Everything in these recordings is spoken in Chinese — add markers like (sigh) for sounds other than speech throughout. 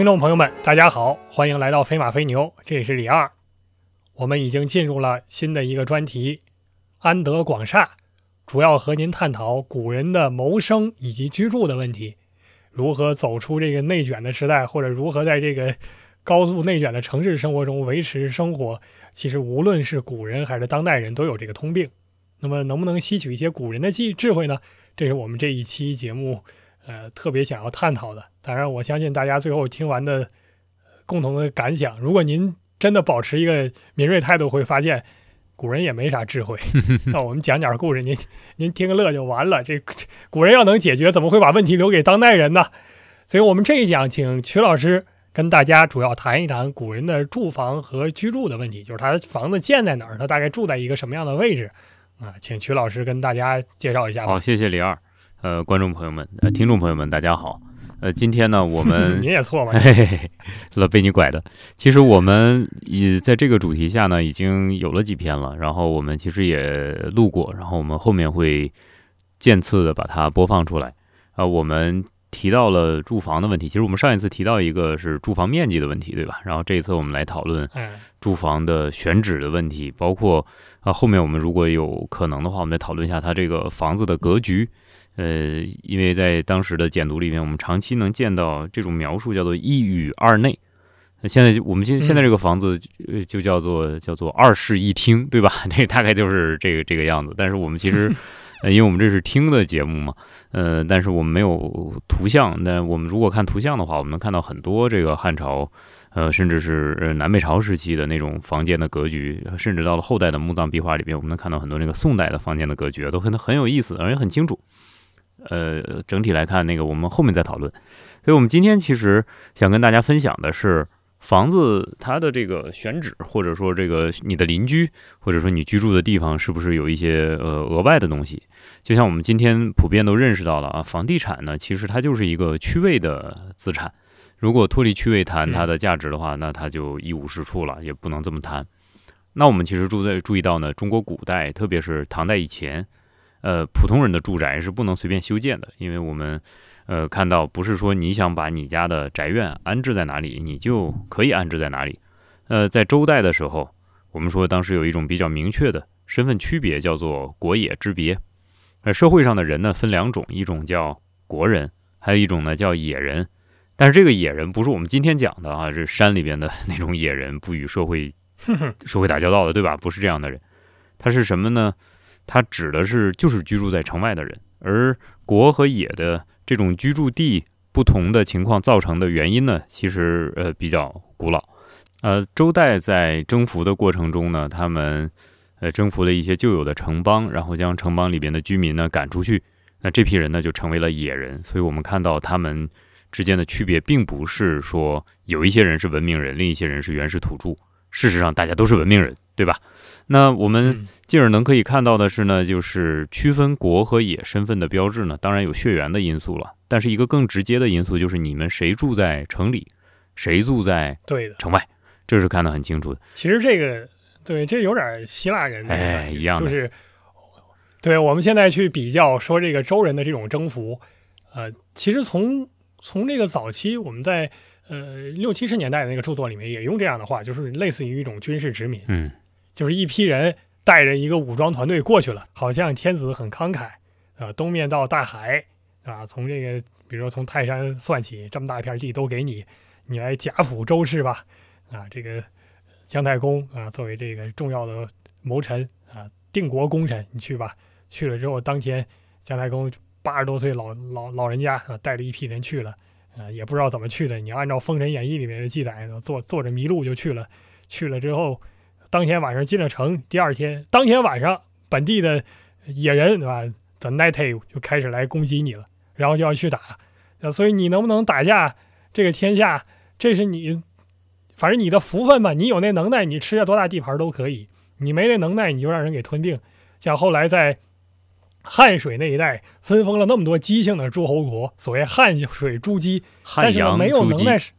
听众朋友们，大家好，欢迎来到飞马飞牛，这里是李二。我们已经进入了新的一个专题——安德广厦，主要和您探讨古人的谋生以及居住的问题，如何走出这个内卷的时代，或者如何在这个高速内卷的城市生活中维持生活。其实无论是古人还是当代人都有这个通病。那么，能不能吸取一些古人的智智慧呢？这是我们这一期节目。呃，特别想要探讨的，当然，我相信大家最后听完的共同的感想，如果您真的保持一个敏锐态度，会发现古人也没啥智慧。(laughs) 那我们讲点故事，您您听个乐就完了。这古人要能解决，怎么会把问题留给当代人呢？所以我们这一讲，请曲老师跟大家主要谈一谈古人的住房和居住的问题，就是他房子建在哪儿，他大概住在一个什么样的位置啊？请曲老师跟大家介绍一下。好，谢谢李二。呃，观众朋友们，呃，听众朋友们，大家好。呃，今天呢，(laughs) 我们你也错了，(laughs) 了被你拐的。其实我们也在这个主题下呢，已经有了几篇了。然后我们其实也录过，然后我们后面会渐次的把它播放出来。啊，我们提到了住房的问题。其实我们上一次提到一个是住房面积的问题，对吧？然后这一次我们来讨论住房的选址的问题，包括啊，后面我们如果有可能的话，我们再讨论一下它这个房子的格局。呃，因为在当时的简读里面，我们长期能见到这种描述，叫做一宇二内。那现在我们现现在这个房子就叫做叫做二室一厅，对吧？(laughs) 这大概就是这个这个样子。但是我们其实，(laughs) 呃，因为我们这是听的节目嘛，呃，但是我们没有图像。那我们如果看图像的话，我们能看到很多这个汉朝，呃，甚至是南北朝时期的那种房间的格局，甚至到了后代的墓葬壁画里边，我们能看到很多那个宋代的房间的格局，都很很有意思，而且很清楚。呃，整体来看，那个我们后面再讨论。所以，我们今天其实想跟大家分享的是，房子它的这个选址，或者说这个你的邻居，或者说你居住的地方，是不是有一些呃额外的东西？就像我们今天普遍都认识到了啊，房地产呢，其实它就是一个区位的资产。如果脱离区位谈它的价值的话，那它就一无是处了，也不能这么谈。那我们其实注在注意到呢，中国古代，特别是唐代以前。呃，普通人的住宅是不能随便修建的，因为我们，呃，看到不是说你想把你家的宅院安置在哪里，你就可以安置在哪里。呃，在周代的时候，我们说当时有一种比较明确的身份区别，叫做国野之别。呃，社会上的人呢分两种，一种叫国人，还有一种呢叫野人。但是这个野人不是我们今天讲的啊，是山里边的那种野人，不与社会 (laughs) 社会打交道的，对吧？不是这样的人，他是什么呢？它指的是就是居住在城外的人，而国和野的这种居住地不同的情况造成的原因呢，其实呃比较古老。呃，周代在征服的过程中呢，他们呃征服了一些旧有的城邦，然后将城邦里边的居民呢赶出去，那这批人呢就成为了野人。所以我们看到他们之间的区别，并不是说有一些人是文明人，另一些人是原始土著。事实上，大家都是文明人，对吧？那我们进而能可以看到的是呢，就是区分国和野身份的标志呢，当然有血缘的因素了，但是一个更直接的因素就是你们谁住在城里，谁住在对的城外，这是看得很清楚的。其实这个对，这有点希腊人哎一样的，就是对我们现在去比较说这个周人的这种征服，呃，其实从从这个早期我们在。呃，六七十年代的那个著作里面也用这样的话，就是类似于一种军事殖民，嗯，就是一批人带着一个武装团队过去了，好像天子很慷慨，啊，东面到大海，啊，从这个比如说从泰山算起，这么大一片地都给你，你来贾府周氏吧，啊，这个姜太公啊，作为这个重要的谋臣啊，定国功臣，你去吧，去了之后，当天姜太公八十多岁老老老人家啊，带着一批人去了。啊，也不知道怎么去的。你按照《封神演义》里面的记载，坐坐着麋鹿就去了。去了之后，当天晚上进了城，第二天当天晚上，本地的野人对吧，The Native 就开始来攻击你了，然后就要去打。所以你能不能打架，这个天下，这是你，反正你的福分吧。你有那能耐，你吃下多大地盘都可以；你没那能耐，你就让人给吞并。像后来在。汉水那一带分封了那么多姬姓的诸侯国，所谓汉水诸姬，但是呢没有能耐是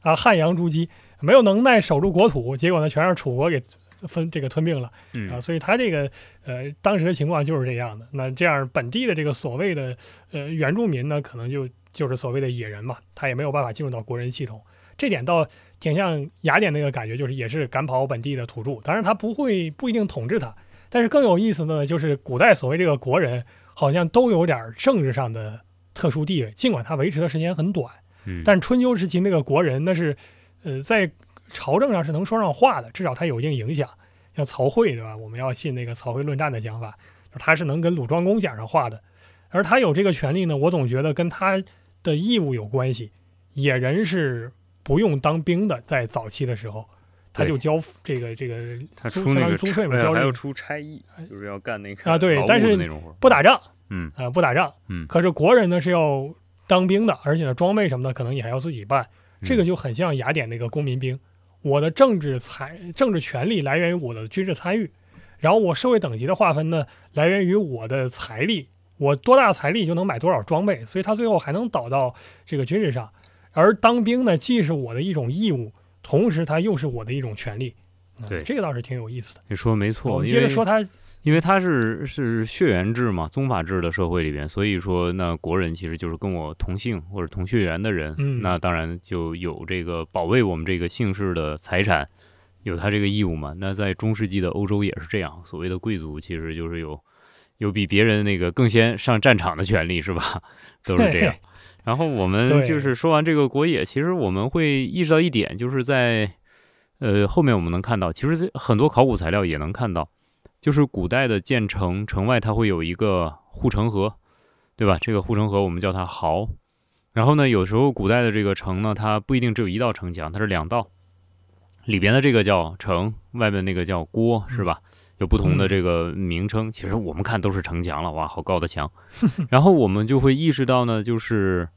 啊，汉阳诸姬没有能耐守住国土，结果呢全让楚国给分这个吞并了啊，所以他这个呃当时的情况就是这样的。那这样本地的这个所谓的呃原住民呢，可能就就是所谓的野人嘛，他也没有办法进入到国人系统。这点倒挺像雅典那个感觉，就是也是赶跑本地的土著，当然他不会不一定统治他。但是更有意思的呢，就是古代所谓这个国人，好像都有点政治上的特殊地位，尽管他维持的时间很短。嗯，但春秋时期那个国人，那是呃在朝政上是能说上话的，至少他有一定影响。像曹刿对吧？我们要信那个曹刿论战的讲法，他是能跟鲁庄公讲上话的。而他有这个权利呢，我总觉得跟他的义务有关系。野人是不用当兵的，在早期的时候。他就交这个这个，他出那个租税嘛，交还要出差役，就是要干那个啊，对，但是不打仗，嗯啊，不打仗，嗯。可是国人呢是要当兵的，而且呢装备什么的可能也还要自己办，这个就很像雅典那个公民兵。我的政治财政治权利来源于我的军事参与，然后我社会等级的划分呢来源于我的财力，我多大财力就能买多少装备，所以他最后还能导到这个军事上。而当兵呢，既是我的一种义务。同时，它又是我的一种权利，对，这个倒是挺有意思的。你说没错，我们接着说它，因为它是是血缘制嘛，宗法制的社会里边，所以说那国人其实就是跟我同姓或者同血缘的人，嗯，那当然就有这个保卫我们这个姓氏的财产，有他这个义务嘛。那在中世纪的欧洲也是这样，所谓的贵族其实就是有有比别人那个更先上战场的权利，是吧？(laughs) 都是这样。然后我们就是说完这个国野，其实我们会意识到一点，就是在呃后面我们能看到，其实很多考古材料也能看到，就是古代的建城，城外它会有一个护城河，对吧？这个护城河我们叫它壕。然后呢，有时候古代的这个城呢，它不一定只有一道城墙，它是两道，里边的这个叫城，外面那个叫郭，是吧？有不同的这个名称。其实我们看都是城墙了，哇，好高的墙。(laughs) 然后我们就会意识到呢，就是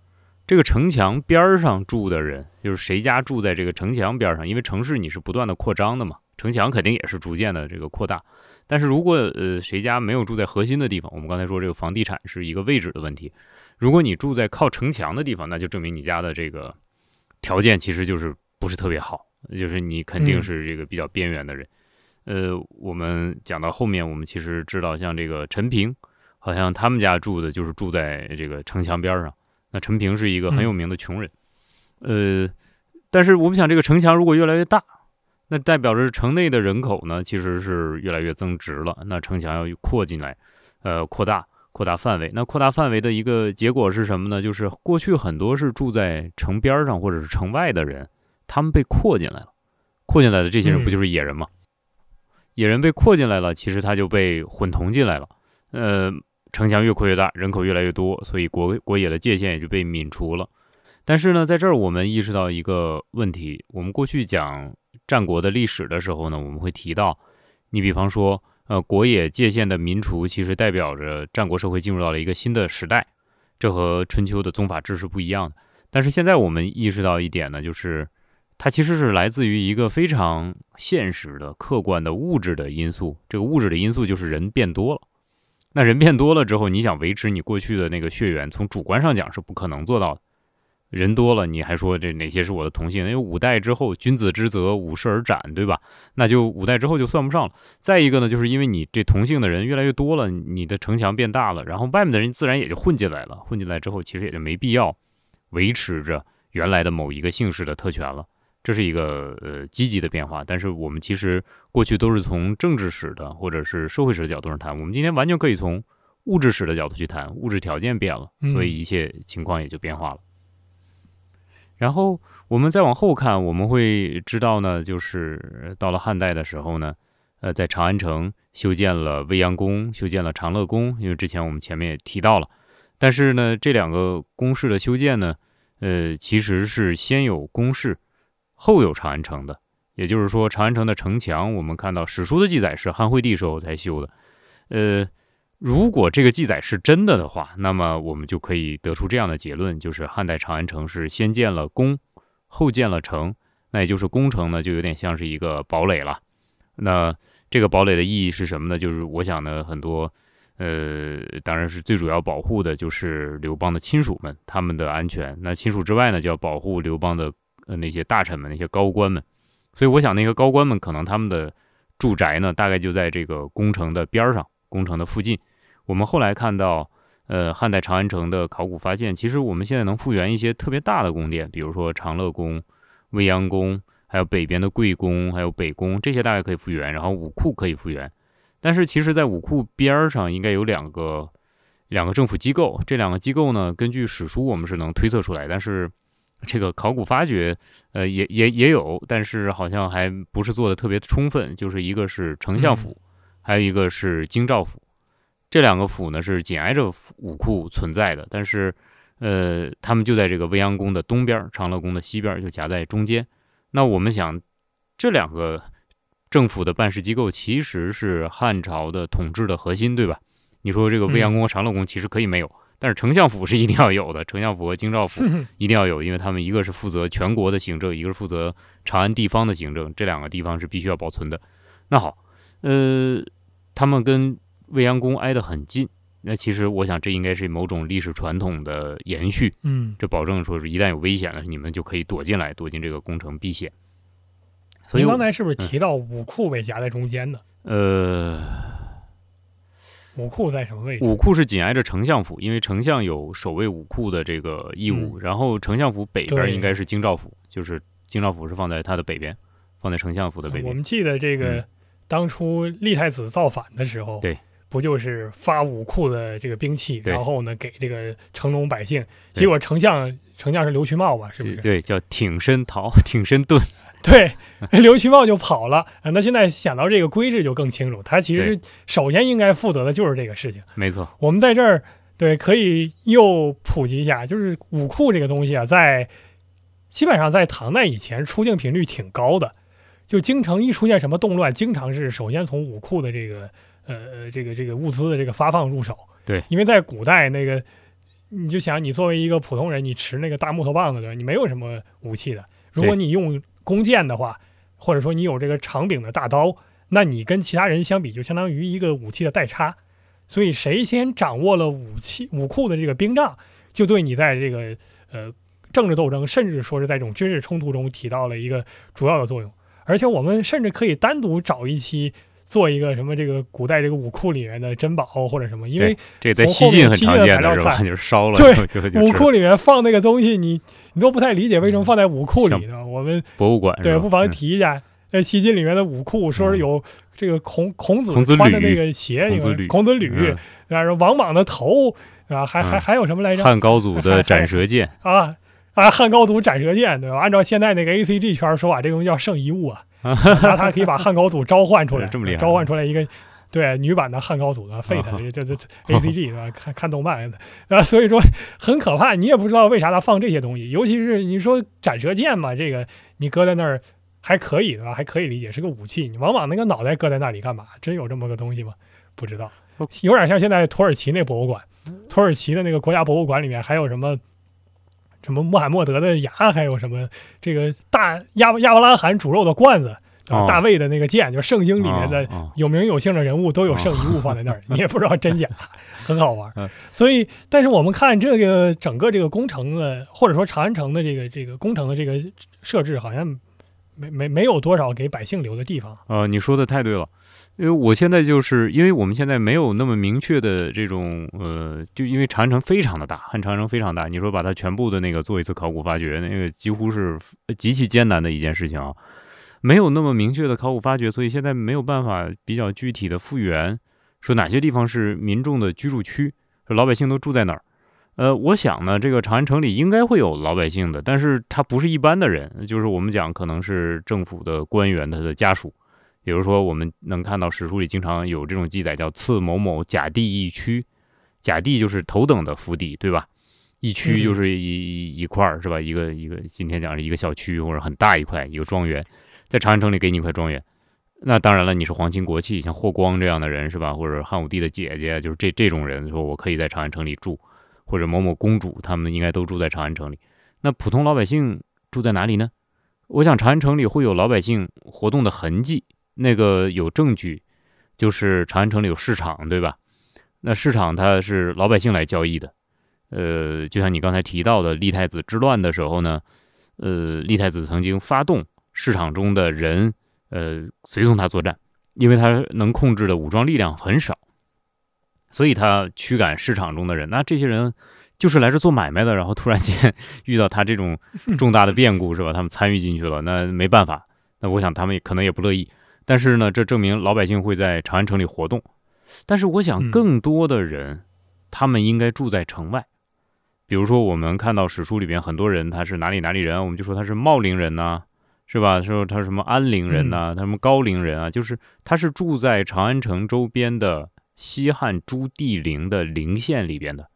这个城墙边上住的人，就是谁家住在这个城墙边上，因为城市你是不断的扩张的嘛，城墙肯定也是逐渐的这个扩大。但是如果呃谁家没有住在核心的地方，我们刚才说这个房地产是一个位置的问题。如果你住在靠城墙的地方，那就证明你家的这个条件其实就是不是特别好。就是你肯定是这个比较边缘的人，呃，我们讲到后面，我们其实知道，像这个陈平，好像他们家住的就是住在这个城墙边上。那陈平是一个很有名的穷人，呃，但是我们想，这个城墙如果越来越大，那代表着城内的人口呢，其实是越来越增值了。那城墙要扩进来，呃，扩大，扩大范围。那扩大范围的一个结果是什么呢？就是过去很多是住在城边上或者是城外的人。他们被扩进来了，扩进来的这些人不就是野人吗？野人被扩进来了，其实他就被混同进来了。呃，城墙越扩越大，人口越来越多，所以国国野的界限也就被泯除了。但是呢，在这儿我们意识到一个问题：我们过去讲战国的历史的时候呢，我们会提到，你比方说，呃，国野界限的民除，其实代表着战国社会进入到了一个新的时代，这和春秋的宗法制是不一样的。但是现在我们意识到一点呢，就是。它其实是来自于一个非常现实的、客观的物质的因素。这个物质的因素就是人变多了。那人变多了之后，你想维持你过去的那个血缘，从主观上讲是不可能做到的。人多了，你还说这哪些是我的同姓？因为五代之后，君子之泽，五世而斩，对吧？那就五代之后就算不上了。再一个呢，就是因为你这同姓的人越来越多了，你的城墙变大了，然后外面的人自然也就混进来了。混进来之后，其实也就没必要维持着原来的某一个姓氏的特权了。这是一个呃积极的变化，但是我们其实过去都是从政治史的或者是社会史的角度上谈，我们今天完全可以从物质史的角度去谈，物质条件变了，所以一切情况也就变化了。然后我们再往后看，我们会知道呢，就是到了汉代的时候呢，呃，在长安城修建了未央宫，修建了长乐宫，因为之前我们前面也提到了，但是呢，这两个宫室的修建呢，呃，其实是先有宫室。后有长安城的，也就是说，长安城的城墙，我们看到史书的记载是汉惠帝时候才修的。呃，如果这个记载是真的的话，那么我们就可以得出这样的结论，就是汉代长安城是先建了宫，后建了城。那也就是宫城呢，就有点像是一个堡垒了。那这个堡垒的意义是什么呢？就是我想呢，很多呃，当然是最主要保护的就是刘邦的亲属们他们的安全。那亲属之外呢，就要保护刘邦的。呃，那些大臣们，那些高官们，所以我想，那个高官们可能他们的住宅呢，大概就在这个宫城的边儿上，宫城的附近。我们后来看到，呃，汉代长安城的考古发现，其实我们现在能复原一些特别大的宫殿，比如说长乐宫、未央宫，还有北边的贵宫，还有北宫，这些大概可以复原。然后武库可以复原，但是其实，在武库边儿上应该有两个两个政府机构，这两个机构呢，根据史书我们是能推测出来，但是。这个考古发掘，呃，也也也有，但是好像还不是做的特别充分。就是一个是丞相府，还有一个是京兆府，这两个府呢是紧挨着武库存在的，但是，呃，他们就在这个未央宫的东边，长乐宫的西边，就夹在中间。那我们想，这两个政府的办事机构其实是汉朝的统治的核心，对吧？你说这个未央宫和长乐宫其实可以没有。但是丞相府是一定要有的，丞相府和京兆府一定要有，因为他们一个是负责全国的行政，一个是负责长安地方的行政，这两个地方是必须要保存的。那好，呃，他们跟未央宫挨得很近，那其实我想这应该是某种历史传统的延续，嗯，这保证说是一旦有危险了，你们就可以躲进来，躲进这个宫城避险。所以刚才是不是提到武库被夹在中间呢？呃。武库在什么位置？武库是紧挨着丞相府，因为丞相有守卫武库的这个义务。然后丞相府北边应该是京兆府，就是京兆府是放在它的北边，放在丞相府的北边。我们记得这个当初立太子造反的时候，对，不就是发武库的这个兵器，然后呢给这个城中百姓，结果丞相丞相是刘渠茂吧？是不是？对，叫挺身逃，(laughs) 挺身遁。(laughs) 对，刘渠茂就跑了。那现在想到这个规制就更清楚，他其实首先应该负责的就是这个事情。没错，我们在这儿对可以又普及一下，就是武库这个东西啊，在基本上在唐代以前出境频率挺高的，就京城一出现什么动乱，经常是首先从武库的这个呃这个这个物资的这个发放入手。对，因为在古代那个，你就想你作为一个普通人，你持那个大木头棒子的，你没有什么武器的，如果你用。弓箭的话，或者说你有这个长柄的大刀，那你跟其他人相比，就相当于一个武器的代差。所以谁先掌握了武器武库的这个兵杖，就对你在这个呃政治斗争，甚至说是在这种军事冲突中起到了一个主要的作用。而且我们甚至可以单独找一期做一个什么这个古代这个武库里面的珍宝或者什么，因为这在西晋很常见的是吧？(laughs) 就是烧了，对，(laughs) 武库里面放那个东西，你你都不太理解为什么放在武库里呢？我们博物馆对，不妨提一下，在西晋里面的武库，说是有这个孔孔子穿的那个鞋，孔子履，孔子履，啊，王莽的头，啊，还还还有什么来着？汉高祖的斩蛇剑啊啊，汉高祖斩蛇剑，对吧？按照现在那个 A C G 圈说法，这东西叫圣遗物啊，(laughs) 拿它可以把汉高祖召唤出来，这么厉害，召唤出来一个。对女版的汉高祖的 Fate，这这 A C G (laughs) 吧，看看动漫啊，所以说很可怕。你也不知道为啥他放这些东西，尤其是你说斩蛇剑嘛，这个你搁在那儿还可以对吧？还可以理解是个武器。你往往那个脑袋搁在那里干嘛？真有这么个东西吗？不知道，有点像现在土耳其那博物馆，土耳其的那个国家博物馆里面还有什么什么穆罕默德的牙，还有什么这个大亚亚伯拉罕煮肉的罐子。大卫的那个剑，就圣经里面的有名有姓的人物都有圣遗物放在那儿，(laughs) 你也不知道真假，(laughs) 很好玩。所以，但是我们看这个整个这个工程的，或者说长安城的这个这个工程的这个设置，好像没没没有多少给百姓留的地方。呃，你说的太对了，因为我现在就是因为我们现在没有那么明确的这种呃，就因为长安城非常的大，汉长安城非常大，你说把它全部的那个做一次考古发掘，那个几乎是极其艰难的一件事情啊。没有那么明确的考古发掘，所以现在没有办法比较具体的复原，说哪些地方是民众的居住区，说老百姓都住在哪儿。呃，我想呢，这个长安城里应该会有老百姓的，但是他不是一般的人，就是我们讲可能是政府的官员他的家属，比如说我们能看到史书里经常有这种记载，叫赐某某甲地一区，甲地就是头等的府邸，对吧？一区就是一一块儿，是吧？一个一个今天讲是一个小区或者很大一块一个庄园。在长安城里给你一块庄园，那当然了，你是皇亲国戚，像霍光这样的人是吧？或者汉武帝的姐姐，就是这这种人，说我可以在长安城里住，或者某某公主，他们应该都住在长安城里。那普通老百姓住在哪里呢？我想长安城里会有老百姓活动的痕迹，那个有证据，就是长安城里有市场，对吧？那市场它是老百姓来交易的，呃，就像你刚才提到的立太子之乱的时候呢，呃，立太子曾经发动。市场中的人，呃，随从他作战，因为他能控制的武装力量很少，所以他驱赶市场中的人。那这些人就是来这做买卖的，然后突然间 (laughs) 遇到他这种重大的变故，是吧？他们参与进去了，那没办法。那我想他们也可能也不乐意。但是呢，这证明老百姓会在长安城里活动。但是我想，更多的人，他们应该住在城外。比如说，我们看到史书里边很多人，他是哪里哪里人，我们就说他是茂陵人呐，是吧？说他是什么安陵人呐，他什么高陵人啊，就是他是住在长安城周边的西汉朱棣陵的陵县里边的。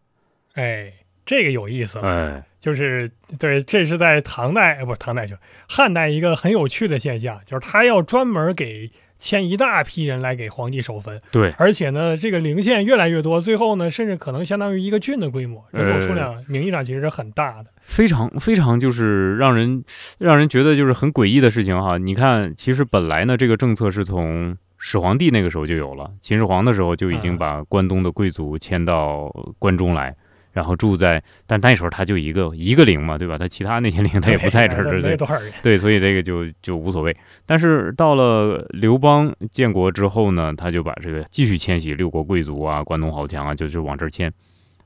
哎，这个有意思了。哎，就是对，这是在唐代，不是唐代就汉代一个很有趣的现象，就是他要专门给。迁一大批人来给皇帝守坟，对，而且呢，这个陵县越来越多，最后呢，甚至可能相当于一个郡的规模，人口数量名义上其实是很大的，非常非常就是让人让人觉得就是很诡异的事情哈。你看，其实本来呢，这个政策是从始皇帝那个时候就有了，秦始皇的时候就已经把关东的贵族迁到关中来。然后住在，但那时候他就一个一个陵嘛，对吧？他其他那些陵他也不在这儿，对对，所以这个就就无所谓。但是到了刘邦建国之后呢，他就把这个继续迁徙六国贵族啊、关东豪强啊，就就往这儿迁，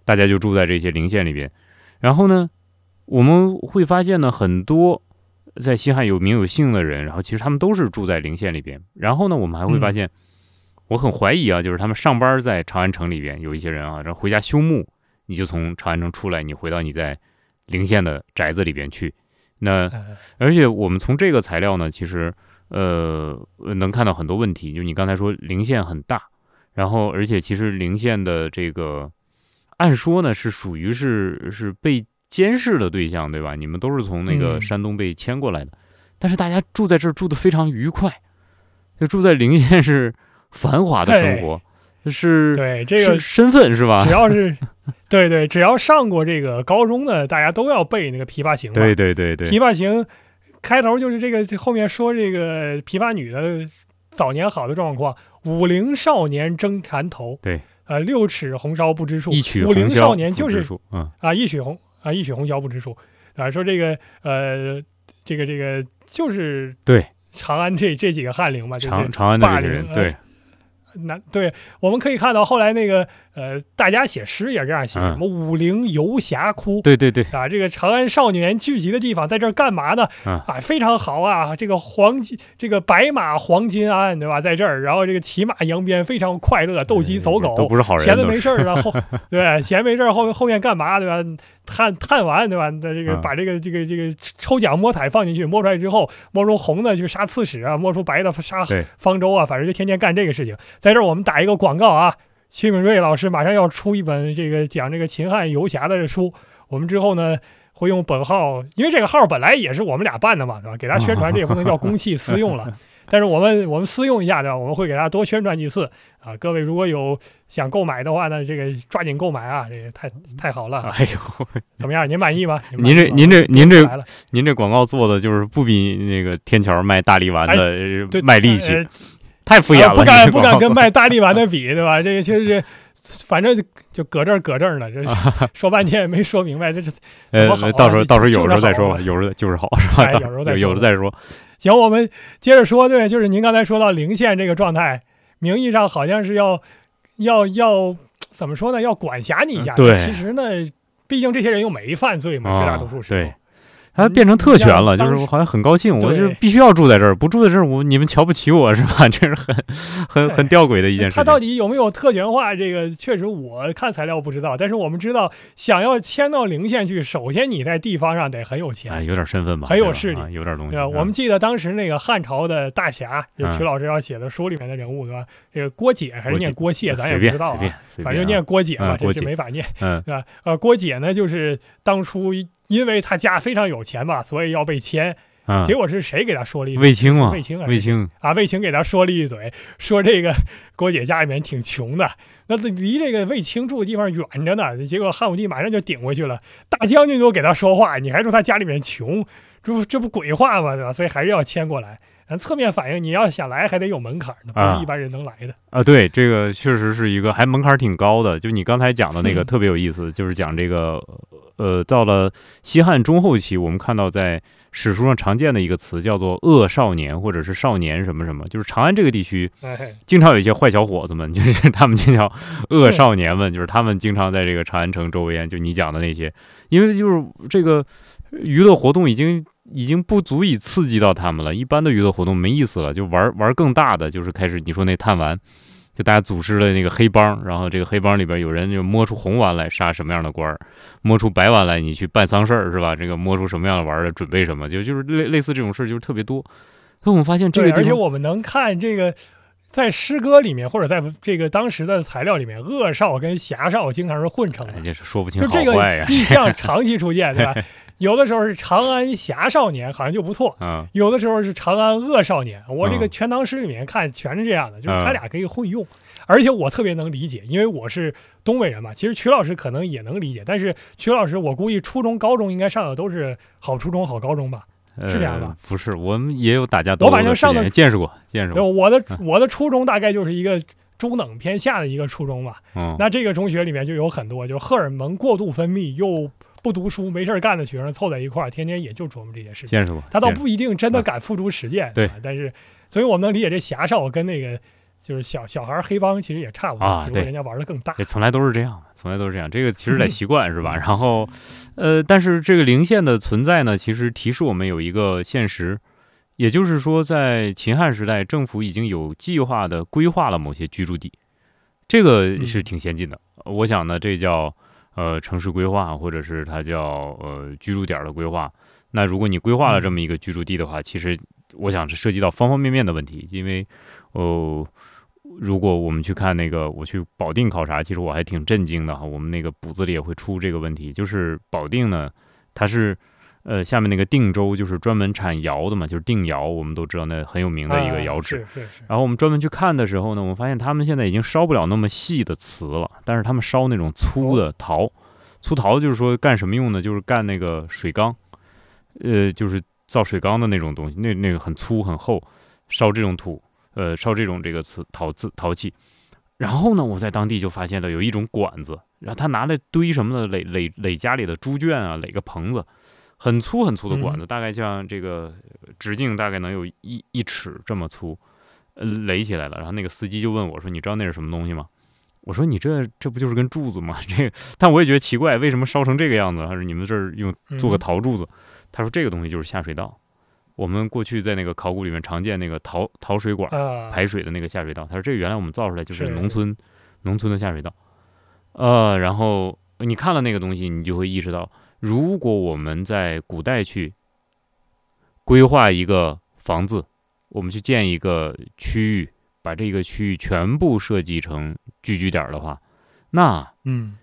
大家就住在这些陵县里边。然后呢，我们会发现呢，很多在西汉有名有姓的人，然后其实他们都是住在陵县里边。然后呢，我们还会发现，我很怀疑啊，就是他们上班在长安城里边，有一些人啊，然后回家修墓。你就从长安城出来，你回到你在陵县的宅子里边去。那而且我们从这个材料呢，其实呃能看到很多问题。就你刚才说陵县很大，然后而且其实陵县的这个按说呢是属于是是被监视的对象，对吧？你们都是从那个山东被迁过来的，但是大家住在这儿住的非常愉快，就住在陵县是繁华的生活。是对这个身份是吧？(laughs) 只要是，(laughs) 对对，只要上过这个高中的，大家都要背那个《琵琶行》。对对对对，《琵琶行》开头就是这个，后面说这个琵琶女的早年好的状况：五陵少年争缠头。对，呃，六尺红绡不知数。一曲五陵少年就是嗯啊，一曲红啊，一曲红绡不知数啊。说这个呃，这个这个就是对长安这这几个翰林嘛，长长安的这个人对。那对，我们可以看到后来那个呃，大家写诗也这样写，什么武陵游侠窟，对对对，啊，这个长安少年聚集的地方，在这儿干嘛呢？啊，非常好啊，这个黄金，这个白马黄金鞍，对吧？在这儿，然后这个骑马扬鞭，非常快乐，斗鸡走狗，都不是好人，(laughs) 闲的没事儿，然后对，闲没事儿后后面干嘛，对吧？探探完，对吧？那这个把这个这个这个抽奖摸彩放进去，摸出来之后，摸出红的就杀刺史啊，摸出白的杀方舟啊，反正就天天干这个事情。在这儿我们打一个广告啊，屈敏瑞老师马上要出一本这个讲这个秦汉游侠的书，我们之后呢会用本号，因为这个号本来也是我们俩办的嘛，对吧？给他宣传，这也不能叫公器私用了。(laughs) 但是我们我们私用一下对吧？我们会给大家多宣传几次啊！各位如果有想购买的话呢，这个抓紧购买啊！这个太太好了！哎呦，怎么样？您满意吗？您这您这您这您这广告做的就是不比那个天桥卖大力丸的卖力气，太敷衍了！不敢不敢跟卖大力丸的比，对吧？这个就是，反正就搁这儿搁这儿呢，这 (laughs) 说半天也没说明白，这是呃，到时候到时候有时候再说吧，有时候就是好是吧？有时候再有时候再说。行，我们接着说，对，就是您刚才说到零线这个状态，名义上好像是要要要怎么说呢？要管辖你一下，对，其实呢，毕竟这些人又没犯罪嘛，绝大多数是。对。它变成特权了，就是我好像很高兴，我就必须要住在这儿，不住在这儿，我你们瞧不起我是吧？(laughs) 这是很很很吊诡的一件事。他到底有没有特权化？这个确实我看材料不知道，但是我们知道，想要迁到陵县去，首先你在地方上得很有钱，有点身份吧，很有势力，有点东西。我们记得当时那个汉朝的大侠，就曲老师要写的书里面的人物，对吧？这个郭解还是念郭谢，咱也不知道啊，反正念郭解嘛，这是没法念，对吧？呃，郭解呢，就是当初。因为他家非常有钱嘛，所以要被迁。结果是谁给他说了一卫青嘛？卫青啊，卫青啊，卫青给他说了一嘴，(laughs) 说这个郭姐家里面挺穷的，那离这个卫青住的地方远着呢。结果汉武帝马上就顶过去了，大将军都给他说话，你还说他家里面穷，这不这不鬼话吗？对吧？所以还是要迁过来。但侧面反映你要想来还得有门槛呢，不啊是一般人能来的。啊，对，这个确实是一个还门槛儿挺高的。就你刚才讲的那个嗯特别有意思，就是讲这个呃，到了西汉中后期，我们看到在史书上常见的一个词叫做恶少年或者是少年什么什么，就是长安这个地区哎，经常有一些坏小伙子们，(laughs) 就是他们就叫恶少年们，就是他们经常在这个长安城周边，就你讲的那些，因为就是这个娱乐活动已经已经不足以刺激到他们了，一般的娱乐活动没意思了，就玩玩更大的，就是开始你说那探玩。就大家组织了那个黑帮，然后这个黑帮里边有人就摸出红丸来杀什么样的官儿，摸出白丸来你去办丧事儿是吧？这个摸出什么样的玩的准备什么，就就是类类似这种事儿就是特别多。所以我们发现这个，而且我们能看这个。在诗歌里面，或者在这个当时的材料里面，恶少跟侠少经常是混成的哎，，这是说不清就这个。(laughs) 意象长期出现，对吧？有的时候是长安侠少年，好像就不错；嗯有的时候是长安恶少年。我这个《嗯全唐诗》里面看全是这样的，就是嗯他俩可以混用。而且我特别能理解，因为我是东北人嘛。其实曲老师可能也能理解，但是曲老师我估计初中、高中应该上的都是好初中、好高中吧。是这样吧呃？不是，我们也有打架斗我殴我反正上的见识过，见识对，过。我的嗯我的初中大概就是一个中等偏下的一个初中吧。嗯，那这个中学里面就有很多就是荷尔蒙过度分泌又不读书没事儿干的学生凑在一块儿，天天也就琢磨这些事情。见识过。他倒不一定真的敢付诸实践，嗯对吧但是，所以我们能理解这侠少跟那个就是小小孩黑帮其实也差不多，只不过人家玩的更大也。从来都是这样，从来都是这样。这个其实得 (laughs) 习惯是吧？嗯然后，呃，但是这个零线的存在呢，其实提示我们有一个现实，也就是说，在秦汉时代，政府已经有计划的规划了某些居住地，这个是嗯挺先进的。我想呢，这叫呃城市规划，或者是它叫呃居住点儿的规划。那如果你规划了这么一个居住地的话，其实我想是涉及到方方面面的问题，因为哦。如果我们去看那个，我去保定考察，其实我还挺震惊的哈。我们那个补子里也会出这个问题，就是保定呢，它是呃下面那个定州就是专门产窑的嘛，就是定窑，我们都知道那很有名的一个啊窑址。是是是，然后我们专门去看的时候呢，我们发现他们现在已经烧不了那么细的瓷了，但是他们烧那种粗的陶，粗陶就是说干什么用呢？就是干那个水缸，呃，就是造水缸的那种东西，那那个很粗很厚，烧这种土，呃，烧这种这个瓷陶瓷陶器。然后呢，我在当地就发现了有一种管子，然后他拿来堆什么的？垒垒垒家里的猪圈啊，垒个棚子，很粗很粗的管子，大概像这个直径大概能有一一尺这么粗，呃，垒起来了。然后那个司机就问我说：“你知道那是什么东西吗？”我说：“你这这不就是根柱子吗？(laughs) 这个，但我也觉得奇怪，为什么烧成这个样子？他说你们这儿用做个嗯陶柱子？”他说：“这个东西就是下水道。我们过去在那个考古里面常见那个陶陶水管。”啊，排水的那个下水道。他说这原来我们造出来就是是农村农村的下水道。呃，然后你看了那个东西，你就会意识到，如果我们在古代去规划一个房子，我们去建一个区域，把这个区域全部设计成聚居点儿的话，那嗯，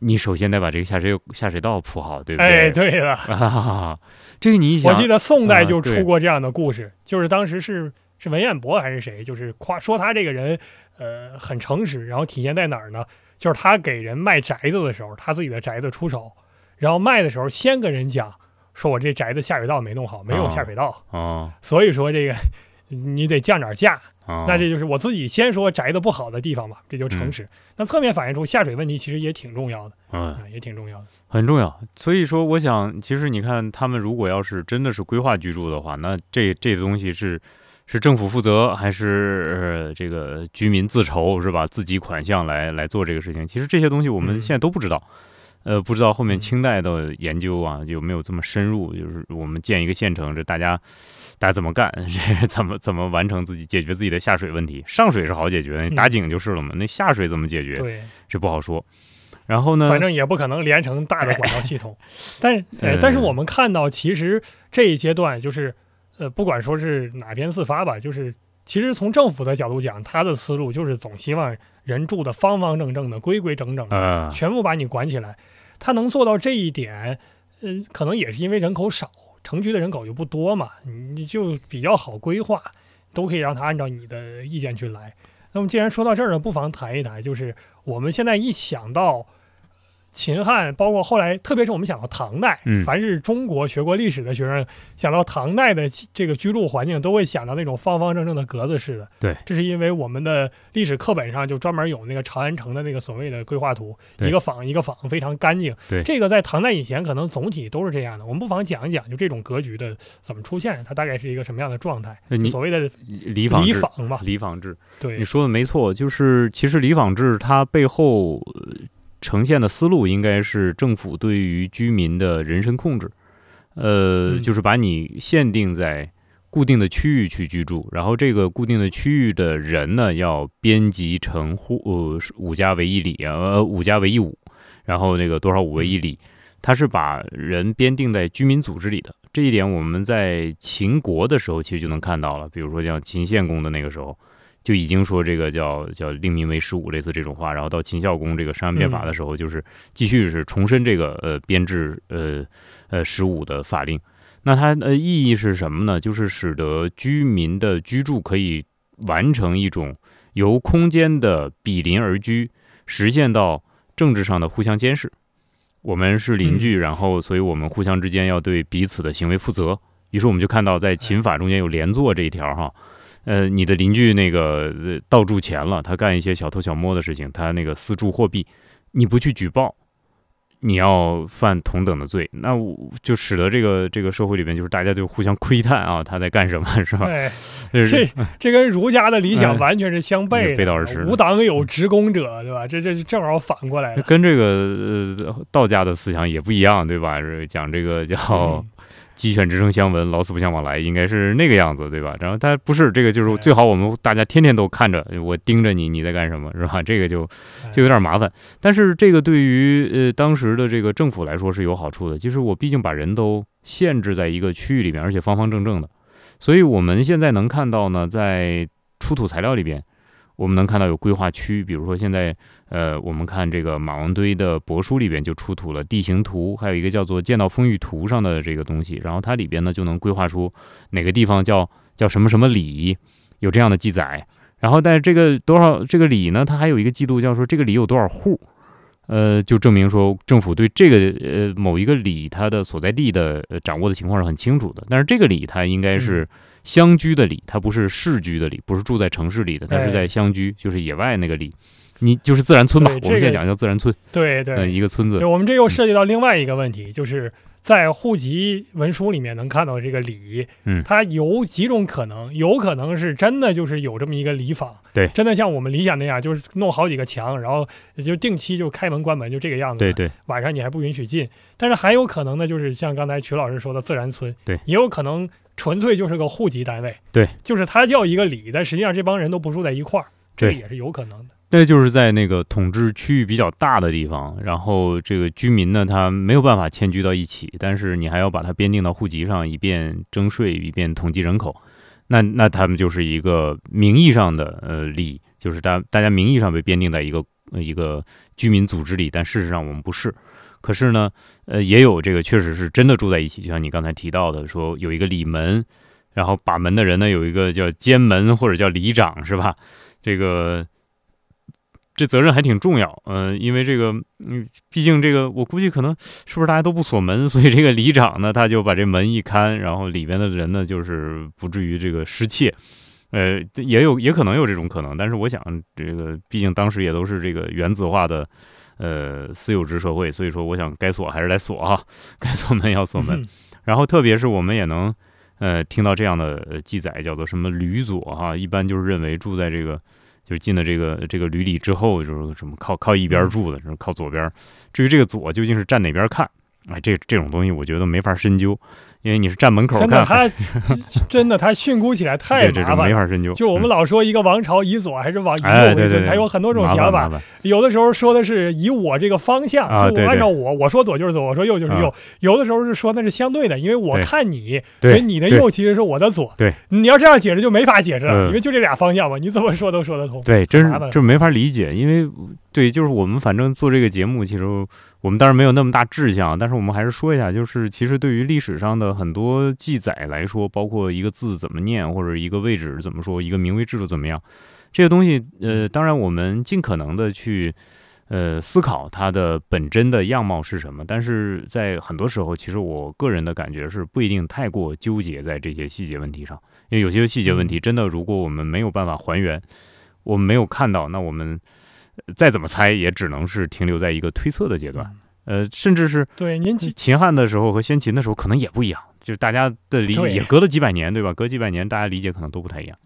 你首先得把这个下水下水道铺好，对不对哎，对？对了，(laughs) 啊，这个你一想，我记得宋代就出过这样的故事，就是当时是是文彦博还是谁，就是夸说他这个人呃很诚实，然后体现在哪儿呢？就是他给人卖宅子的时候，他自己的宅子出手，然后卖的时候先跟人讲，说我这宅子下水道没弄好，没有哦下水道，哦所以说这个你得降点价。哦，那这就是我自己先说宅子不好的地方吧，这就诚实。那侧面反映出下水问题其实也挺重要的嗯啊、也挺重要的。很重要。所以说，我想，其实你看，他们如果要是真的是规划居住的话，那这这东西是是政府负责，还是、呃、这个居民自筹，是吧？自己款项来来做这个事情？其实这些东西我们嗯现在都不知道。呃，不知道后面嗯清代的研究啊有没有这么深入？就是我们建一个县城，这大家大家怎么干？(laughs) 这怎么怎么完成自己解决自己的下水问题？上水是好解决，你打井就是了嘛。那下水怎么解决？对，这不好说。然后呢？反正也不可能连成大的管道系统。(laughs) 但是，呃嗯，但是我们看到，其实这一阶段就是，呃，不管说是哪边自发吧，就是其实从政府的角度讲，他的思路就是总希望人住的方方正正的、规规整整的，呃，全部把你管起来。他能做到这一点，呃，可能也是因为人口少，城区的人口就不多嘛，你就比较好规划，都可以让他按照你的意见去来。那么既然说到这儿呢，不妨谈一谈，就是我们现在一想到秦汉，包括后来，特别是我们想到唐代，嗯凡是中国学过历史的学生，想到唐代的这个居住环境，都会想到那种方方正正的格子式的。对，这是因为我们的历史课本上就专门有那个长安城的那个所谓的规划图，一个坊一个坊，非常干净。对这个在唐代以前可能总体都是这样的。我们不妨讲一讲，就这种格局的怎么出现，它大概是一个什么样的状态？你所谓的礼坊制，礼坊吧，礼坊制，对你，说的没错，就是其实礼坊制它背后呃呈现的思路应该是政府对于居民的人身控制，呃，嗯就是把你限定在固定的区域去居住，然后这个固定的区域的人呢要编辑成户呃五家为一里啊，呃五家为一五，然后那个多少五为一里，它是把人编定在居民组织里的。这一点我们在秦国的时候其实就能看到了，比如说像秦献公的那个时候。就已经说这个叫叫令民为十五类似这种话，然后到秦孝公这个商鞅变法的时候，就是继续是重申这个呃编制呃呃十五的法令。那它的意义是什么呢？就是使得居民的居住可以完成一种由空间的比邻而居，实现到政治上的互相监视。我们是邻居，然后所以我们互相之间要对彼此的行为负责。于是我们就看到在秦法中间有连坐这一条哈。呃，你的邻居那个呃盗铸钱了，他干一些小偷小摸的事情，他那个私铸货币，你不去举报，你要犯同等的罪，那我就使得这个这个社会里边就是大家就互相窥探啊，他在干什么，(laughs) 是吧？哎，这这跟儒家的理想哎完全是相悖的，背道而驰的无党有职工者，对吧？这这正好反过来了。跟这个呃道家的思想也不一样，对吧？是讲这个叫嗯鸡犬之声相闻，老死不相往来，应该是那个样子，对吧？然后他不是这个，就是哎最好我们大家天天都看着我盯着你，你在干什么，(laughs) 是吧？这个就就有点麻烦。但是这个对于呃当时的这个政府来说是有好处的，就是我毕竟把人都限制在一个区域里面，而且方方正正的，所以我们现在能看到呢，在出土材料里边。我们能看到有规划区，比如说现在，呃，我们看这个马王堆的帛书里边就出土了地形图，还有一个叫做《剑道风雨图》上的这个东西，然后它里边呢就能规划出哪个地方叫叫什么什么里，有这样的记载。然后但是这个多少这个里呢，它还有一个记录，叫说这个里有多少户，呃，就证明说政府对这个呃某一个里它的所在地的、掌握的情况是很清楚的。但是这个里它应该是。乡居的里，它不是市居的里，不是住在城市里的，它是在乡居，就是野外那个里。你就是自然村吧？我们现在讲叫自然村，对对，呃，一个村子对，。我们这又涉及到另外一个问题，就是在户籍文书里面能看到这个里，嗯它有几种可能，有可能是真的就是有这么一个里坊，对真的像我们理想那样，就是弄好几个墙，然后就定期就开门关门，就这个样子。对对晚上你还不允许进。但是还有可能呢，就是像刚才曲老师说的自然村，对也有可能纯粹就是个户籍单位，对，就是它叫一个里，但实际上这帮人都不住在一块儿，这也是有可能的。那就是在那个统治区域比较大的地方，然后这个居民呢，他没有办法迁居到一起，但是你还要把它编定到户籍上，以便征税，以便统计人口。那那他们就是一个名义上的呃里，就是大大家名义上被编定在一个、一个居民组织里，但事实上我们不是。可是呢，呃，也有这个确实是真的住在一起，就像你刚才提到的，说有一个里门，然后把门的人呢有一个叫监门或者叫里长，是吧？这个这责任还挺重要，嗯、因为这个，嗯，毕竟这个我估计可能是不是大家都不锁门，所以这个里长呢他就把这门一看，然后里边的人呢就是不至于这个失窃。呃，也有也可能有这种可能，但是我想，这个毕竟当时也都是这个原子化的，呃，私有制社会，所以说我想该锁还是来锁啊，该锁门要锁门。嗯然后特别是我们也能，呃，听到这样的呃记载，叫做什么吕左哈，一般就是认为住在这个就是进了这个这个旅里之后，就是什么靠靠一边住的，就是靠左边。至于这个左究竟是站哪边看，哎，这这种东西我觉得没法深究，因为你是站门口真的，他 (laughs) 真的他训诂起来太麻烦了。没法深究。就我们嗯老说一个王朝以左还是往右为尊，对对对，它有很多种麻讲法。有的时候说的是以我这个方向，就我按照我，我说左就是左，我说右就是右。啊有的时候是说那是相对的，因为我看你，所以你的右其实是我的左。对，你要这样解释就没法解释了，嗯因为就这俩方向嘛，你怎么说都说得通。对，真是这没法理解，因为对，就是我们反正做这个节目，其实我们当然没有那么大志向，但是我们还是说一下，就是其实对于历史上的很多记载来说，包括一个字怎么念，或者一个位置怎么说，一个名位制度怎么样，这些东西，呃，当然我们尽可能的去。呃思考它的本真的样貌是什么。但是在很多时候，其实我个人的感觉是不一定太过纠结在这些细节问题上，因为有些细节问题真的，如果我们没有办法还原，我们没有看到，那我们再怎么猜，也只能是停留在一个推测的阶段。呃，甚至是对您秦汉的时候和先秦的时候可能也不一样，就是大家的理解也隔了几百年，对吧？隔几百年，大家理解可能都不太一样。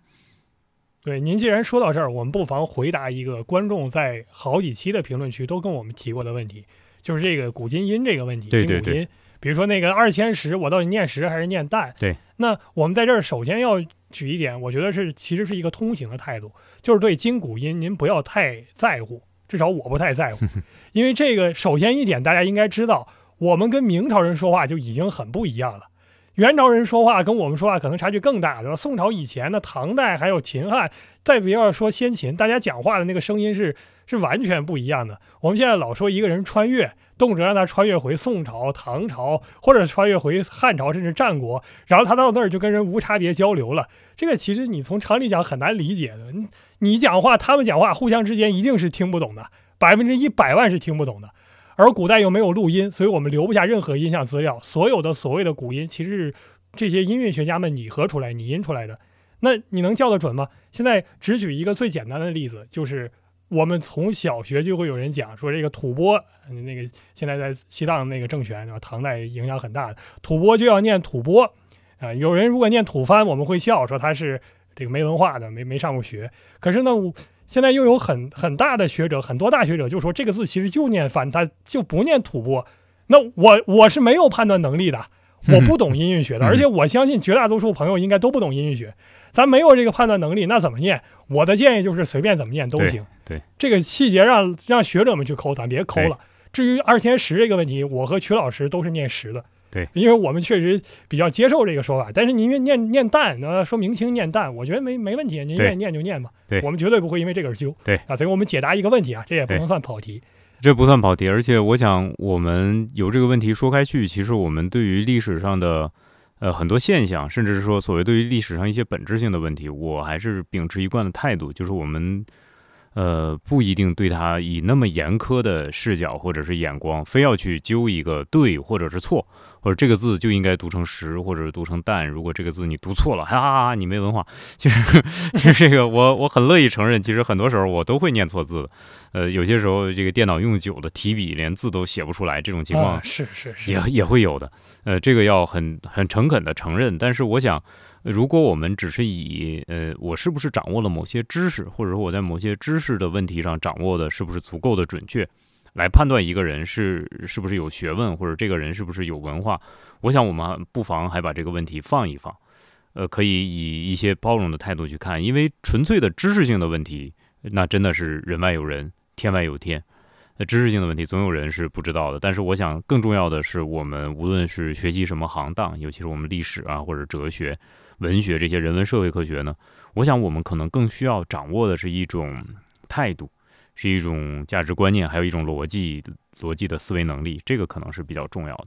对，您既然说到这儿，我们不妨回答一个观众在好几期的评论区都跟我们提过的问题，就是这个古今音这个问题。对对对。比如说那个二千石，我到底念石还是念旦？对。那我们在这儿首先要举一点，我觉得是其实是一个通行的态度，就是对金古音您不要太在乎。至少我不太在乎，(laughs) 因为这个首先一点，大家应该知道，我们跟明朝人说话就已经很不一样了。元朝人说话跟我们说话可能差距更大，对吧？宋朝以前的唐代还有秦汉，再不要说先秦，大家讲话的那个声音是是完全不一样的。我们现在老说一个人穿越，动辄让他穿越回宋朝、唐朝，或者穿越回汉朝，甚至战国，然后他到那儿就跟人无差别交流了。这个其实你从常理讲很难理解的。你讲话，他们讲话，互相之间一定是听不懂的，百分之一百万是听不懂的。而古代又没有录音，所以我们留不下任何音像资料。所有的所谓的古音，其实是这些音乐学家们拟合出来、拟音出来的。那你能叫得准吗？现在只举一个最简单的例子，就是我们从小学就会有人讲说，这个吐蕃，那个现在在西藏那个政权，唐代影响很大的吐蕃就要念吐蕃啊。有人如果念吐蕃，我们会笑说他是。这个没文化的，没没上过学，可是呢，现在又有很很大的学者，很多大学者就说这个字其实就念反，他就不念吐蕃。那我我是没有判断能力的，我不懂音韵学的，而且我相信绝大多数朋友应该都不懂音韵学，咱没有这个判断能力，那怎么念？我的建议就是随便怎么念都行。对，这个细节让让学者们去抠，咱别抠了。至于二千十这个问题，我和曲老师都是念十的。对，因为我们确实比较接受这个说法，但是您愿念念旦，那说明清念旦，我觉得没没问题，您愿意念就念吧。对，我们绝对不会因为这个而纠。对啊，所以我们解答一个问题啊，这也不能算跑题。这不算跑题，而且我想我们由这个问题说开去，其实我们对于历史上的呃很多现象，甚至是说所谓对于历史上一些本质性的问题，我还是秉持一贯的态度，就是我们。呃，不一定对他以那么严苛的视角或者是眼光，非要去揪一个对或者是错，或者这个字就应该读成实，或者是读成淡。如果这个字你读错了，(laughs) 哈哈哈，你没文化。其实，其实这个我我很乐意承认，其实很多时候我都会念错字的。呃，有些时候这个电脑用久了，提笔连字都写不出来，这种情况是是是也也会有的。呃，这个要很很诚恳的承认。但是我想。如果我们只是以呃，我是不是掌握了某些知识，或者说我在某些知识的问题上掌握的是不是足够的准确，来判断一个人是是不是有学问，或者这个人是不是有文化，我想我们不妨还把这个问题放一放，呃，可以以一些包容的态度去看，因为纯粹的知识性的问题，那真的是人外有人，天外有天。那知识性的问题总有人是不知道的，但是我想更重要的是，我们无论是学习什么行当，尤其是我们历史啊，或者哲学。文学这些人文社会科学呢，我想我们可能更需要掌握的是一种态度，是一种价值观念，还有一种逻辑逻辑的思维能力，这个可能是比较重要的。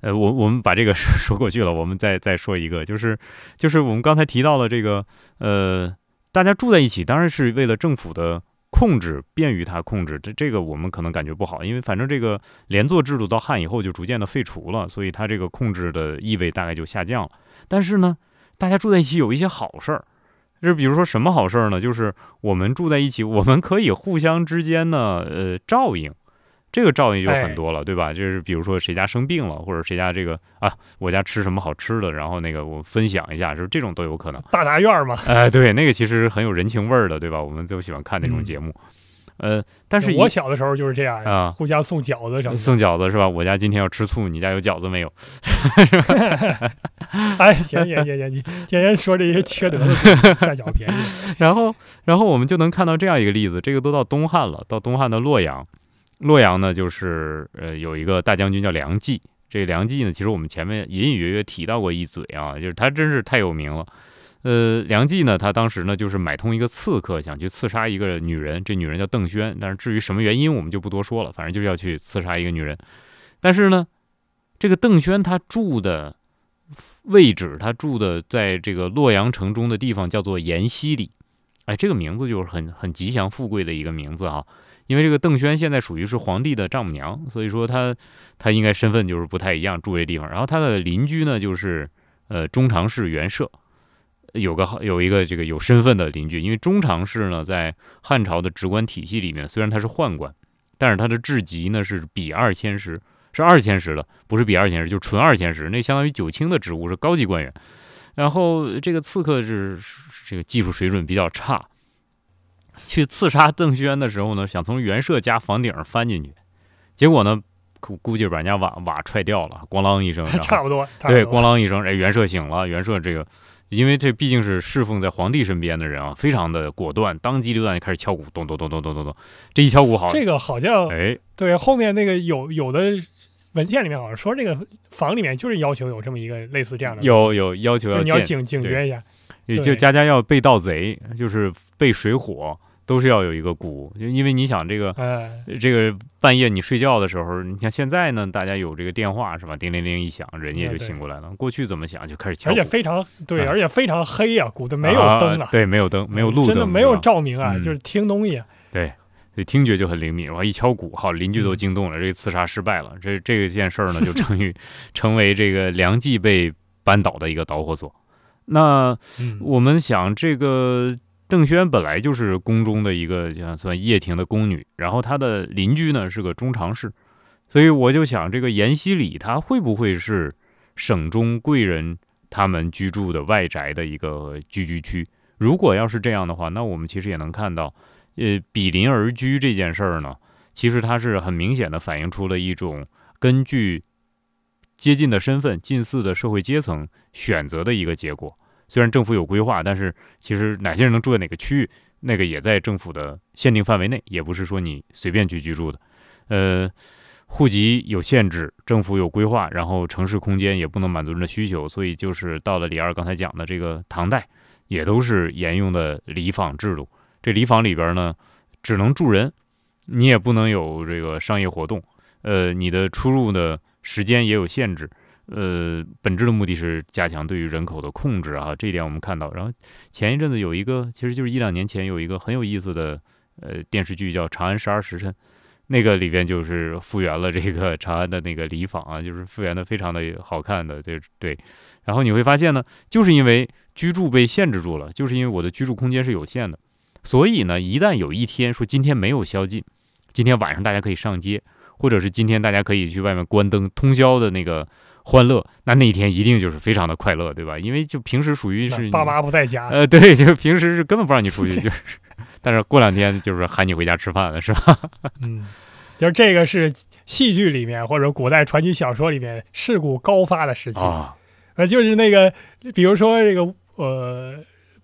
呃，我我们把这个 (laughs) 说过去了，我们再再说一个，就是就是我们刚才提到了这个，呃，大家住在一起，当然是为了政府的控制，便于他控制。这这个我们可能感觉不好，因为反正这个连坐制度到汉以后就逐渐的废除了，所以它这个控制的意味大概就下降了。但是呢。大家住在一起有一些好事儿，就是比如说什么好事儿呢？就是我们住在一起，我们可以互相之间呢，呃，照应，这个照应就很多了，对吧？就是比如说谁家生病了，或者谁家这个啊，我家吃什么好吃的，然后那个我分享一下，就是这种都有可能。大杂院嘛，哎，对，那个其实很有人情味儿的，对吧？我们都喜欢看那种节目。呃，但是我小的时候就是这样啊，互相送饺子什么的，送饺子是吧？我家今天要吃醋，你家有饺子没有？(laughs) 哎，行行行行，你天天说这些缺德的，(laughs) 占小便宜。(laughs) 然后，然后我们就能看到这样一个例子，这个都到东汉了，到东汉的洛阳，洛阳呢就是呃有一个大将军叫梁冀，这梁冀呢，其实我们前面隐隐约约提到过一嘴啊，就是他真是太有名了。呃，梁冀呢，他当时呢就是买通一个刺客，想去刺杀一个女人。这女人叫邓宣，但是至于什么原因，我们就不多说了。反正就是要去刺杀一个女人。但是呢，这个邓宣他住的位置，他住的在这个洛阳城中的地方叫做延西里。哎，这个名字就是很很吉祥富贵的一个名字啊。因为这个邓宣现在属于是皇帝的丈母娘，所以说他他应该身份就是不太一样，住这地方。然后他的邻居呢，就是呃中常侍袁绍，有个有一个这个有身份的邻居。因为中常侍呢，在汉朝的职官体系里面，虽然他是宦官，但是他的职级呢是比二千石，是二千石的，不是比二千石，就纯二千石，那相当于九卿的职务，是高级官员。然后这个刺客是这个技术水准比较差。去刺杀邓宣的时候呢，想从袁绍家房顶上翻进去，结果呢，估估计把人家瓦瓦踹掉了，咣啷一声，(laughs) 差不多，对，咣啷一声，哎，袁绍醒了，袁绍这个，因为这毕竟是侍奉在皇帝身边的人啊，非常的果断，当机立断就开始敲鼓，咚咚咚咚咚咚咚，这一敲鼓好，这个好像，哎，对，后面那个有有的文件里面好像说这个房里面就是要求有这么一个类似这样的，有有要求要你要警警觉一下，也就家家要备盗贼，就是备水火。都是要有一个鼓，就因为你想这个，这个半夜你睡觉的时候，你像现在呢，大家有这个电话是吧？叮铃铃一响，人家就醒过来了。过去怎么想就开始敲，而且非常对，而且非常黑呀，鼓的没有灯啊，对，没有灯，没有路灯，真的没有照明啊，就是听东西。对，所以听觉就很灵敏。然后一敲鼓，好，邻居都惊动了，这个刺杀失败了。这这件事儿呢，就成于 (laughs) 成为这个梁冀被扳倒的一个导火索。那我们想这个。邓宣本来就是宫中的一个像算掖庭的宫女，然后她的邻居呢是个中常侍，所以我就想，这个延禧里他会不会是省中贵人他们居住的外宅的一个聚居区？如果要是这样的话，那我们其实也能看到，呃，比邻而居这件事儿呢，其实它是很明显的反映出了一种根据接近的身份、近似的社会阶层选择的一个结果。虽然政府有规划，但是其实哪些人能住在哪个区域，那个也在政府的限定范围内，也不是说你随便去居住的。呃，户籍有限制，政府有规划，然后城市空间也不能满足人的需求，所以就是到了李二刚才讲的这个唐代，也都是沿用的里坊制度。这里坊里边呢，只能住人，你也不能有这个商业活动，呃，你的出入的时间也有限制。呃，本质的目的是加强对于人口的控制啊，这一点我们看到。然后前一阵子有一个，其实就是一两年前有一个很有意思的呃电视剧叫《长安十二时辰》，那个里边就是复原了这个 (laughs) 长安的那个里坊啊，就是复原的非常的好看的，对对。然后你会发现呢，就是因为居住被限制住了，就是因为我的居住空间是有限的，所以呢，一旦有一天说今天没有宵禁，今天晚上大家可以上街，或者是今天大家可以去外面关灯通宵的那个。欢乐，那那一天一定就是非常的快乐，对吧？因为就平时属于是爸妈不在家，呃，对，就平时是根本不让你出去，就是，但是过两天就是喊你回家吃饭了，是吧？(laughs) 嗯，就是这个是戏剧里面或者古代传奇小说里面事故高发的时期啊，呃，就是那个，比如说这个呃，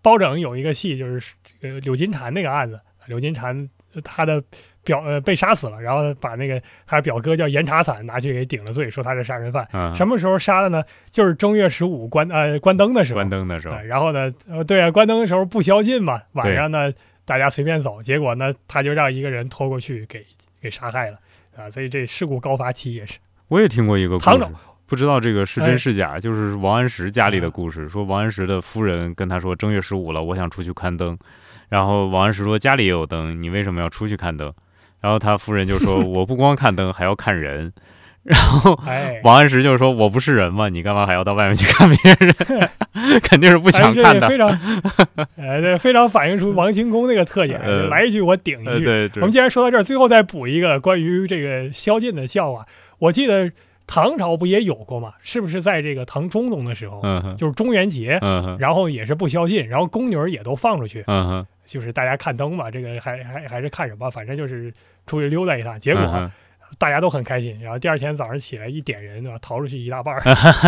包拯有一个戏，就是这个柳金蝉那个案子，柳金蝉他的。表呃被杀死了，然后把那个他表哥叫严查伞拿去给顶了罪，说他是杀人犯。什么时候杀的呢？就是正月十五关呃关灯的时候。关灯的时候。然后呢，呃对啊，关灯的时候不宵禁嘛，晚上呢大家随便走，结果呢他就让一个人拖过去给给杀害了啊，所以这事故高发期也是。我也听过一个故事，不知道这个是真是假，就是王安石家里的故事，说王安石的夫人跟他说正月十五了，我想出去看灯，然后王安石说家里也有灯，你为什么要出去看灯？然后他夫人就说：“ (laughs) 我不光看灯，还要看人。(laughs) ”然后王安石就说：“我不是人吗？你干嘛还要到外面去看别人？(laughs) 肯定是不想看的。”非常，呃，对，非常反映出王清宫那个特点。来一句我顶一句。对，我们既然说到这儿，最后再补一个关于这个宵禁的笑话。我记得唐朝不也有过吗？是不是在这个唐中宗的时候，就是中元节，然后也是不宵禁，然后宫女儿也都放出去，就是大家看灯嘛，这个还还还是看什么？反正就是。出去溜达一趟，结果大家都很开心。然后第二天早上起来一点人，对吧？逃出去一大半儿，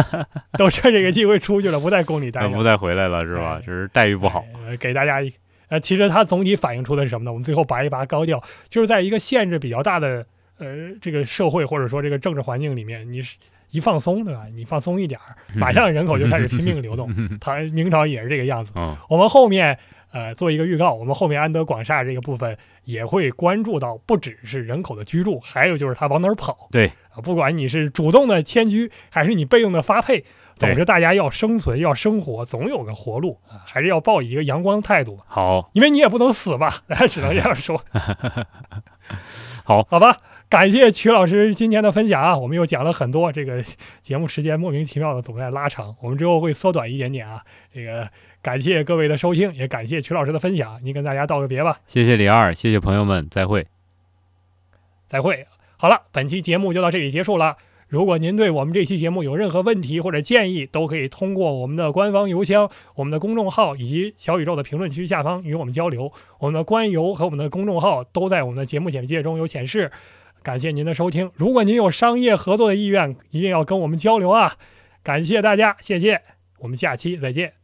(laughs) 都趁这个机会出去了，不在宫里待，不再回来了，是吧？只是待遇不好。给大家，呃，其实它总体反映出的是什么呢？我们最后拔一拔高调，就是在一个限制比较大的呃这个社会或者说这个政治环境里面，你是一放松，对吧？你放松一点儿，马上人口就开始 (laughs) 拼命流动。(laughs) 唐明朝也是这个样子。我们后面。呃，做一个预告，我们后面安德广厦这个部分也会关注到，不只是人口的居住，还有就是他往哪儿跑。对啊，不管你是主动的迁居，还是你被动的发配，总之，大家要生存，要生活，总有个活路啊，还是要抱以一个阳光态度。好，因为你也不能死吧，(laughs) 只能这样说。(laughs) 好，(laughs) 好吧，感谢曲老师今天的分享啊，我们又讲了很多，这个节目时间莫名其妙的总在拉长，我们之后会缩短一点点啊。这个感谢各位的收听，也感谢曲老师的分享，您跟大家道个别吧。谢谢李二，谢谢朋友们，再会，再会。好了，本期节目就到这里结束了。如果您对我们这期节目有任何问题或者建议，都可以通过我们的官方邮箱、我们的公众号以及小宇宙的评论区下方与我们交流。我们的官邮和我们的公众号都在我们的节目简介中有显示。感谢您的收听。如果您有商业合作的意愿，一定要跟我们交流啊！感谢大家，谢谢，我们下期再见。